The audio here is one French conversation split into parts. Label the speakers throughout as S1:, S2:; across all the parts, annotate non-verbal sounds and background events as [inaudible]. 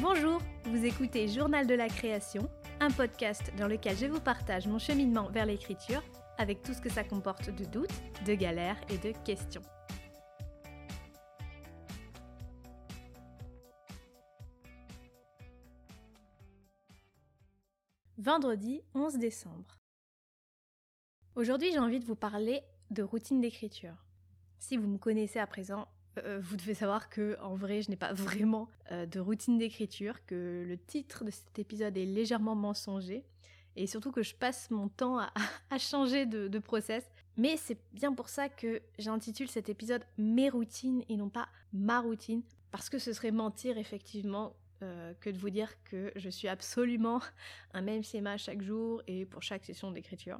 S1: Bonjour, vous écoutez Journal de la création, un podcast dans lequel je vous partage mon cheminement vers l'écriture avec tout ce que ça comporte de doutes, de galères et de questions. Vendredi 11 décembre. Aujourd'hui, j'ai envie de vous parler de routine d'écriture. Si vous me connaissez à présent, euh, vous devez savoir que en vrai, je n'ai pas [laughs] vraiment euh, de routine d'écriture, que le titre de cet épisode est légèrement mensonger, et surtout que je passe mon temps à, [laughs] changer de, process. Mais c'est bien pour ça que j'intitule cet épisode Mes routines et non pas ma routine, parce que ce serait mentir effectivement euh, que de vous dire que je suis absolument [laughs] un même schéma chaque jour et pour chaque session d'écriture.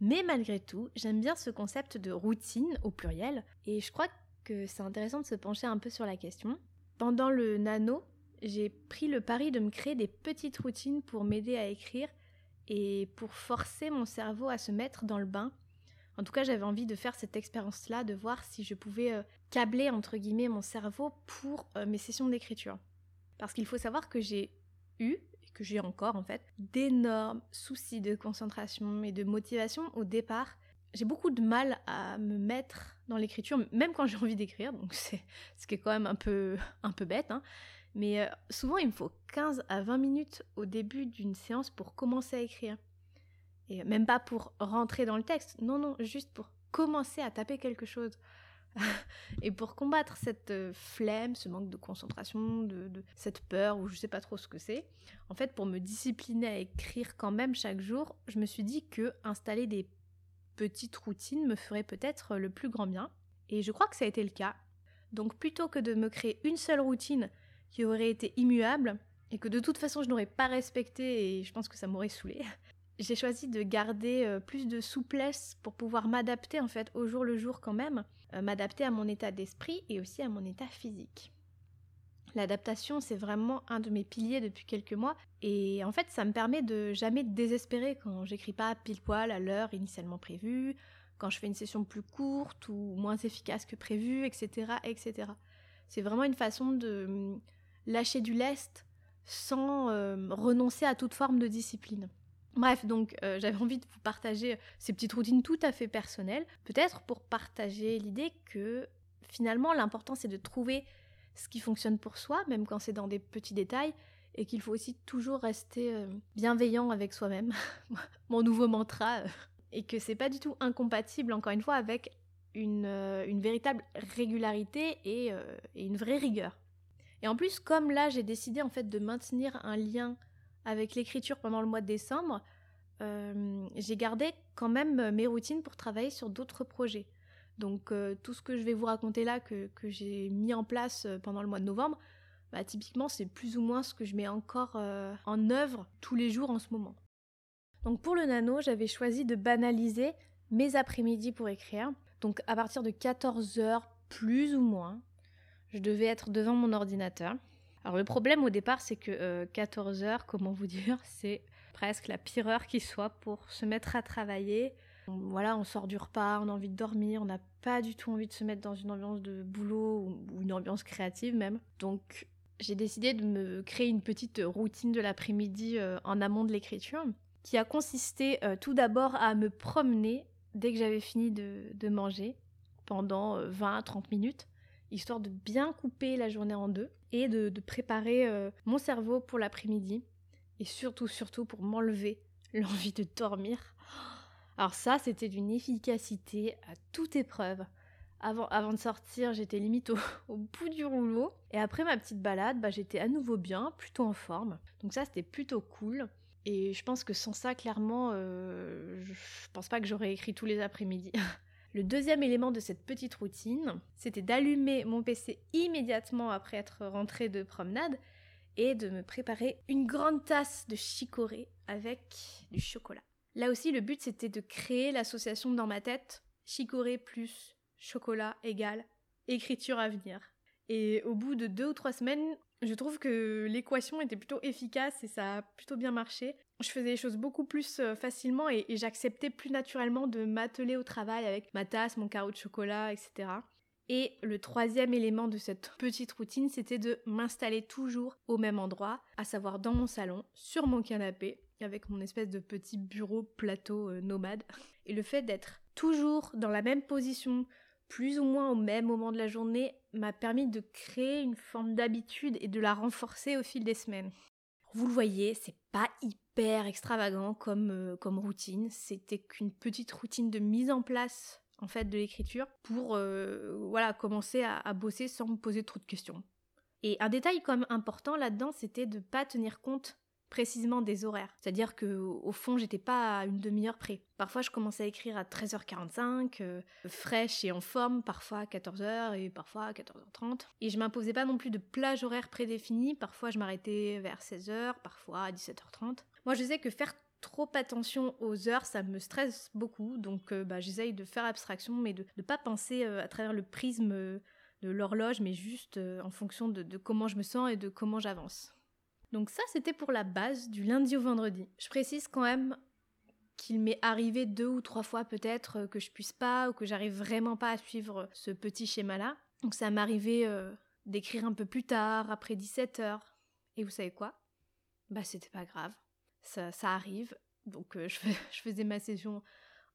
S1: Mais malgré tout, j'aime bien ce concept de routine au pluriel et je crois que c'est intéressant de se pencher un peu sur la question. Pendant le nano, j'ai pris le pari de me créer des petites routines pour m'aider à écrire et pour forcer mon cerveau à se mettre dans le bain. En tout cas, j'avais envie de faire cette expérience-là, de voir si je pouvais euh, câbler entre guillemets mon cerveau pour euh, mes sessions d'écriture. Parce qu'il faut savoir que j'ai eu, que j'ai encore en fait, d'énormes soucis de concentration et de motivation au départ. J'ai beaucoup de mal à me mettre dans l'écriture, même quand j'ai [laughs] envie d'écrire, donc c'est ce qui est quand même un peu, un peu bête. Hein. Mais euh, souvent, il me faut 15 à 20 minutes au début d'une séance pour commencer à écrire. Et même pas pour rentrer dans le texte, non, non, juste pour commencer à taper quelque chose. [laughs] et pour combattre cette euh, flemme, ce manque de concentration, de, cette peur, ou je sais pas trop ce que c'est, en fait, pour me discipliner à écrire quand même chaque jour, je me suis dit que installer des petites routines me ferait peut-être le plus grand bien. Et je crois que ça a été le cas. Donc plutôt que de me créer une seule routine qui aurait été immuable, et que de toute façon je n'aurais pas respecté et je pense que ça m'aurait saoulé, j'ai choisi de garder euh, plus de souplesse pour pouvoir m'adapter en fait au jour le jour quand même, euh, m'adapter à mon état d'esprit et aussi à mon état physique. L'adaptation, c'est vraiment un de mes piliers depuis quelques mois et en fait, ça me permet de jamais désespérer quand j'écris pas pile poil à l'heure initialement prévue, quand je fais une session plus courte ou moins efficace que prévu, etc., etc. C'est vraiment une façon de hum, lâcher du lest sans euh, renoncer à toute forme de discipline. Bref, donc euh, j'avais envie de vous partager ces petites routines tout à fait personnelles, peut-être pour partager l'idée que finalement l'important c'est de trouver ce qui fonctionne pour soi, même quand c'est dans des petits détails, et qu'il faut aussi toujours rester euh, bienveillant avec soi-même, [laughs] mon nouveau mantra, euh, et que c'est pas du tout incompatible encore une fois avec une, véritable régularité et, et une vraie rigueur. Et en plus, comme là j'ai décidé en fait de maintenir un lien avec l'écriture pendant le mois de décembre, euh, j'ai gardé quand même mes routines pour travailler sur d'autres projets. Donc euh, tout ce que je vais vous raconter là, que, j'ai mis en place euh, pendant le mois de novembre, bah, typiquement c'est plus ou moins ce que je mets encore en œuvre tous les jours en ce moment. Donc pour le nano, j'avais choisi de banaliser mes après-midi pour écrire. Donc à partir de 14h plus ou moins, je devais être devant mon ordinateur. Alors le problème au départ, c'est que 14 euh, heures, comment vous dire, [laughs] c'est presque la pire heure qui soit pour se mettre à travailler. Voilà, on sort du repas, on a envie de dormir, on n'a pas du tout envie de se mettre dans une ambiance de boulot ou une ambiance créative même. Donc j'ai décidé de me créer une petite routine de l'après-midi euh, en amont de l'écriture, qui a consisté euh, tout d'abord à me promener dès que j'avais fini de, de manger pendant 20-30 minutes histoire de bien couper la journée en deux et de, préparer euh, mon cerveau pour l'après-midi et surtout, surtout pour m'enlever [laughs] l'envie de dormir. Alors ça, c'était d'une efficacité à toute épreuve. Avant, avant de sortir, j'étais limite [laughs] au, bout du rouleau. Et après ma petite balade, bah, j'étais à nouveau bien, plutôt en forme. Donc ça, c'était plutôt cool. Et je pense que sans ça, clairement, euh, je pense pas que j'aurais écrit tous les après-midi. [laughs] Le deuxième élément de cette petite routine, c'était d'allumer mon PC immédiatement après être rentrée de promenade et de me préparer une grande tasse de chicorée avec du chocolat. Là aussi, le but c'était de créer l'association dans ma tête chicorée plus chocolat égale écriture à venir. Et au bout de deux ou trois semaines, Je trouve que l'équation était plutôt efficace et ça a plutôt bien marché. Je faisais les choses beaucoup plus euh, facilement et, j'acceptais plus naturellement de m'atteler au travail avec ma tasse, mon carreau de chocolat, etc. Et le troisième élément de cette petite routine, c'était de m'installer toujours au même endroit, à savoir dans mon salon, sur mon canapé, avec mon espèce de petit bureau plateau euh, nomade. Et le fait d'être toujours dans la même position, plus ou moins au même moment de la journée, m'a permis de créer une forme d'habitude et de la renforcer au fil des semaines. Vous le voyez, c'est pas hyper extravagant comme, euh, comme routine, c'était qu'une petite routine de mise en place en fait de l'écriture pour euh, voilà commencer à, bosser sans me poser trop de questions. Et un détail quand même important là-dedans, c'était de pas tenir compte précisément des horaires. C'est-à-dire que au fond, j'étais pas à une demi-heure près. Parfois, je commençais à écrire à 13h45, euh, fraîche et en forme, parfois à 14h et parfois à 14h30. Et je m'imposais pas non plus de plage horaire prédéfinie. Parfois, je m'arrêtais vers 16h, parfois à 17h30. Moi, je sais que faire trop attention aux heures, ça me stresse beaucoup. Donc, euh, bah, j'essaye de faire abstraction, mais de ne pas penser euh, à travers le prisme de l'horloge, mais juste en fonction de comment je me sens et de comment j'avance. Donc ça, c'était pour la base du lundi au vendredi. Je précise quand même qu'il m'est arrivé deux ou trois fois peut-être euh, que je puisse pas ou que j'arrive vraiment pas à suivre ce petit schéma-là. Donc ça m'arrivait euh, d'écrire un peu plus tard, après 17 heures. Et vous savez quoi? Bah c'était pas grave. Ça, arrive. Donc euh, [laughs] je, faisais ma session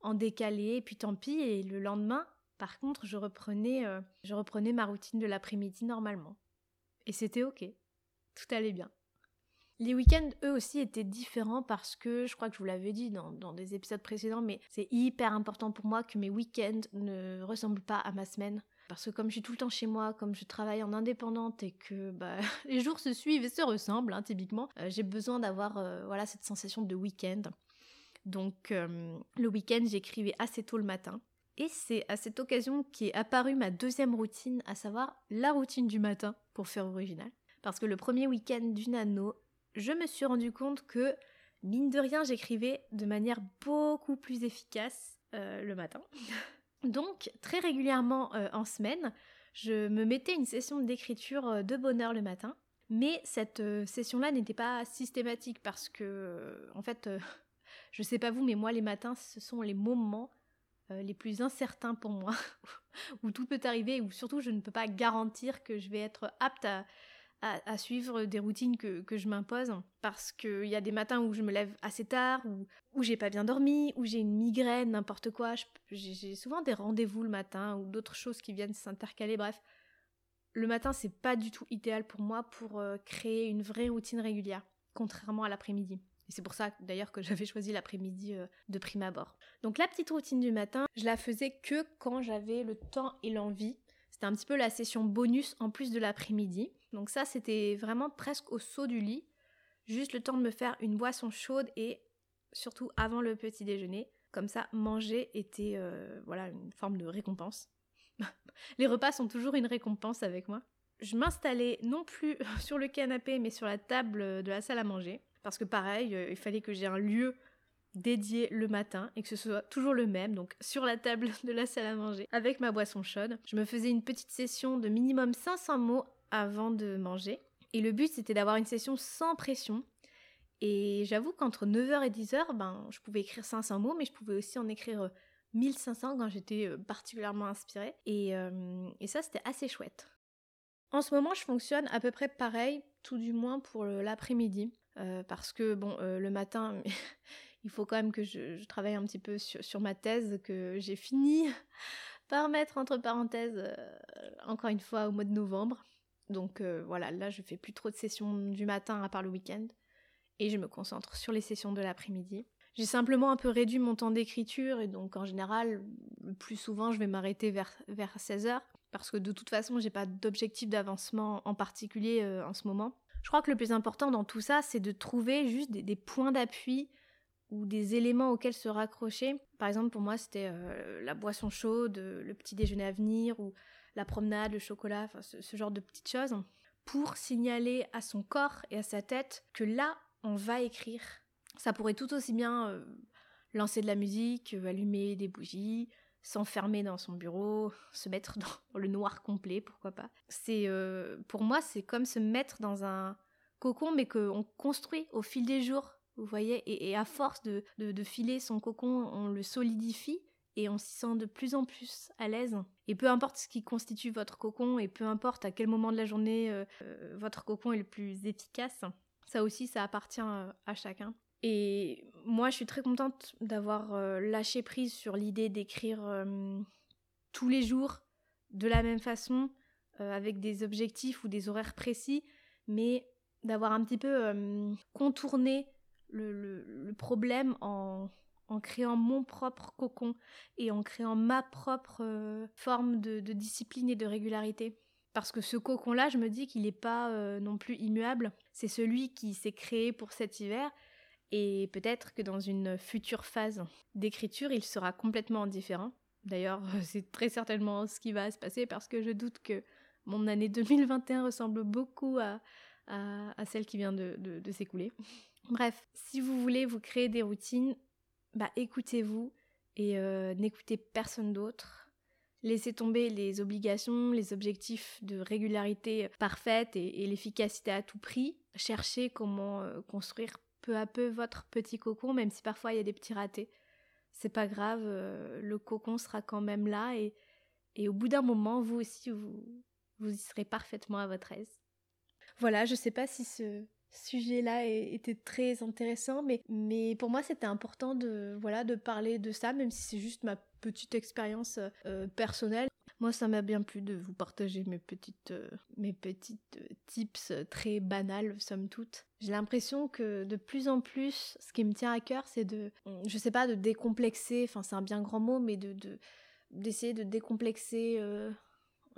S1: en décalé, et puis tant pis. Et le lendemain, par contre, je reprenais, je reprenais ma routine de l'après-midi normalement. Et c'était ok. Tout allait bien. Les week-ends, eux aussi, étaient différents parce que, je crois que je vous l'avais dit dans, des épisodes précédents, mais c'est hyper important pour moi que mes week-ends ne ressemblent pas à ma semaine. Parce que comme je suis tout le temps chez moi, comme je travaille en indépendante et que bah, [laughs] les jours se suivent et se ressemblent, hein, typiquement, euh, j'ai besoin d'avoir euh, voilà, cette sensation de week-end. Donc euh, le week-end, j'écrivais assez tôt le matin. Et c'est à cette occasion qu'est apparue ma deuxième routine, à savoir la routine du matin, pour faire original. Parce que le premier week-end du nano, je me suis rendu compte que, mine de rien, j'écrivais de manière beaucoup plus efficace euh, le matin. [laughs] Donc, très régulièrement euh, en semaine, je me mettais une session d'écriture euh, de bonne heure le matin. Mais cette session-là n'était pas systématique parce que, en fait, [laughs] je sais pas vous, mais moi, les matins, ce sont les moments les plus incertains pour moi, [laughs] où tout peut arriver, où surtout je ne peux pas garantir que je vais être apte à, à, suivre des routines que, je m'impose parce qu'il y a des matins où je me lève assez tard, ou où j'ai pas bien dormi, où j'ai une migraine, n'importe quoi. J'ai souvent des rendez-vous le matin ou d'autres choses qui viennent s'intercaler. Bref, le matin c'est pas du tout idéal pour moi pour euh, créer une vraie routine régulière, contrairement à l'après-midi. Et c'est pour ça d'ailleurs que [laughs] j'avais choisi l'après-midi euh, de prime abord. Donc la petite routine du matin, je la faisais que quand j'avais le temps et l'envie. C'était un petit peu la session bonus en plus de l'après-midi. Donc ça, c'était vraiment presque au saut du lit. Juste le temps de me faire une boisson chaude et surtout avant le petit déjeuner. Comme ça, manger était euh, voilà une forme de récompense. [laughs] Les repas sont toujours une récompense avec moi. Je m'installais non plus [laughs] sur le canapé mais sur la table de la salle à manger. Parce que pareil, euh, il fallait que j'ai un lieu dédié le matin et que ce soit toujours le même, donc [laughs] sur la table de la salle à manger avec ma boisson chaude. Je me faisais une petite session de minimum 500 mots avant de manger. Et le but, c'était d'avoir une session sans pression. Et j'avoue qu'entre 9h et 10h, ben, je pouvais écrire 500 mots, mais je pouvais aussi en écrire 1500 euh, quand j'étais euh, particulièrement inspirée. Et, euh, et ça, c'était assez chouette. En ce moment, je fonctionne à peu près pareil, tout du moins pour l'après-midi. parce que, bon, le matin, [laughs] il faut quand même que je, travaille un petit peu sur, sur ma thèse, que j'ai fini [laughs] par mettre entre parenthèses, encore une fois, au mois de novembre. Donc euh, voilà, là je fais plus trop de sessions du matin à part le week-end et je me concentre sur les sessions de l'après-midi. J'ai simplement un peu réduit mon temps d'écriture et donc en général, le plus souvent je vais m'arrêter vers, vers 16h parce que de toute façon j'ai pas d'objectif d'avancement en particulier euh, en ce moment. Je crois que le plus important dans tout ça c'est de trouver juste des, points d'appui ou des éléments auxquels se raccrocher. Par exemple pour moi c'était euh, la boisson chaude, le petit déjeuner à venir ou la promenade, le chocolat, ce, genre de petites choses, pour signaler à son corps et à sa tête que là, on va écrire. Ça pourrait tout aussi bien euh, lancer de la musique, euh, allumer des bougies, s'enfermer dans son bureau, [laughs] se mettre dans le noir complet, pourquoi pas. C'est euh, pour moi, c'est comme se mettre dans un cocon, mais qu'on construit au fil des jours, vous voyez, et, à force de, filer son cocon, on le solidifie et on s'y sent de plus en plus à l'aise. Et peu importe ce qui constitue votre cocon, et peu importe à quel moment de la journée euh, euh, votre cocon est le plus efficace, ça aussi, ça appartient à chacun. Et moi, je suis très contente d'avoir euh, lâché prise sur l'idée d'écrire euh, tous les jours de la même façon, euh, avec des objectifs ou des horaires précis, mais d'avoir un petit peu contourné le, problème en, créant mon propre cocon et en créant ma propre forme de, discipline et de régularité. Parce que ce cocon-là, je me dis qu'il n'est pas non plus immuable. C'est celui qui s'est créé pour cet hiver et peut-être que dans une future phase d'écriture, il sera complètement différent. D'ailleurs, [laughs] c'est très certainement ce qui va se passer parce que je doute que mon année 2021 ressemble beaucoup à, celle qui vient de, s'écouler. Bref, si vous voulez vous créer des routines, bah écoutez-vous et euh, n'écoutez personne d'autre. Laissez tomber les obligations, les objectifs de régularité parfaite et, l'efficacité à tout prix. Cherchez comment euh, construire peu à peu votre petit cocon, même si parfois il y a des petits ratés. C'est pas grave, euh, le cocon sera quand même là et, et au bout d'un moment, vous aussi, vous, vous y serez parfaitement à votre aise. Voilà, je sais pas si ce sujet-là était très intéressant, mais, mais pour moi c'était important de, voilà, de parler de ça, même si c'est juste ma petite expérience euh, personnelle. Moi, ça m'a bien plu de vous partager mes petites, euh, mes petites euh, tips très banales, somme toute. J'ai l'impression que de plus en plus, ce qui me tient à cœur, c'est de, je sais pas, de décomplexer, enfin c'est un bien grand mot, mais de, d'essayer de décomplexer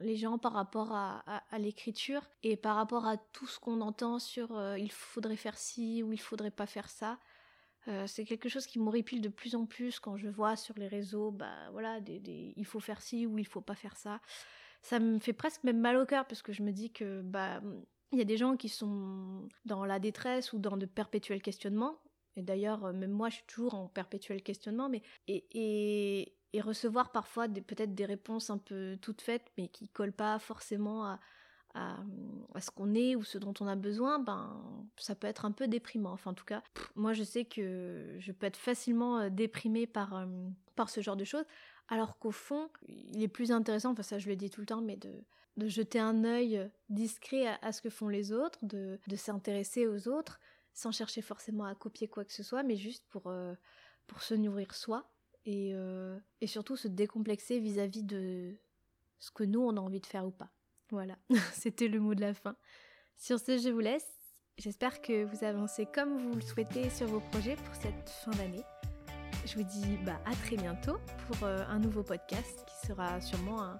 S1: les gens par rapport à, l'écriture et par rapport à tout ce qu'on entend sur il faudrait faire ci ou il faudrait pas faire ça. Euh, c'est quelque chose qui m'horripile de plus en plus quand je vois sur les réseaux, bah voilà, des, il faut faire ci ou il faut pas faire ça. Ça me fait presque même mal au cœur parce que je me dis que bah il y a des gens qui sont dans la détresse ou dans de perpétuels questionnements. Et d'ailleurs, euh, même moi, je suis toujours en perpétuel questionnement, mais et, et, et recevoir parfois peut-être des réponses un peu toutes faites, mais qui collent pas forcément à, à, ce qu'on est ou ce dont on a besoin, ben ça peut être un peu déprimant. Enfin en tout cas, moi je sais que je peux être facilement euh, déprimée par, euh, par ce genre de choses, alors qu'au fond, il est plus intéressant, enfin ça je le dis tout le temps, mais de, de jeter un œil discret à, ce que font les autres, de, de s'intéresser aux autres, sans chercher forcément à copier quoi que ce soit, mais juste pour, euh, pour se nourrir soi et, et surtout se décomplexer vis à -vis de ce que nous on a envie de faire ou pas. Voilà, [laughs] c'était le mot de la fin. Sur ce, je vous laisse. J'espère que vous avancez comme vous le souhaitez sur vos projets pour cette fin d'année. Je vous dis bah, à très bientôt pour euh, un nouveau podcast qui sera sûrement un,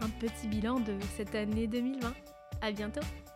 S1: un petit bilan de cette année 2020. À bientôt!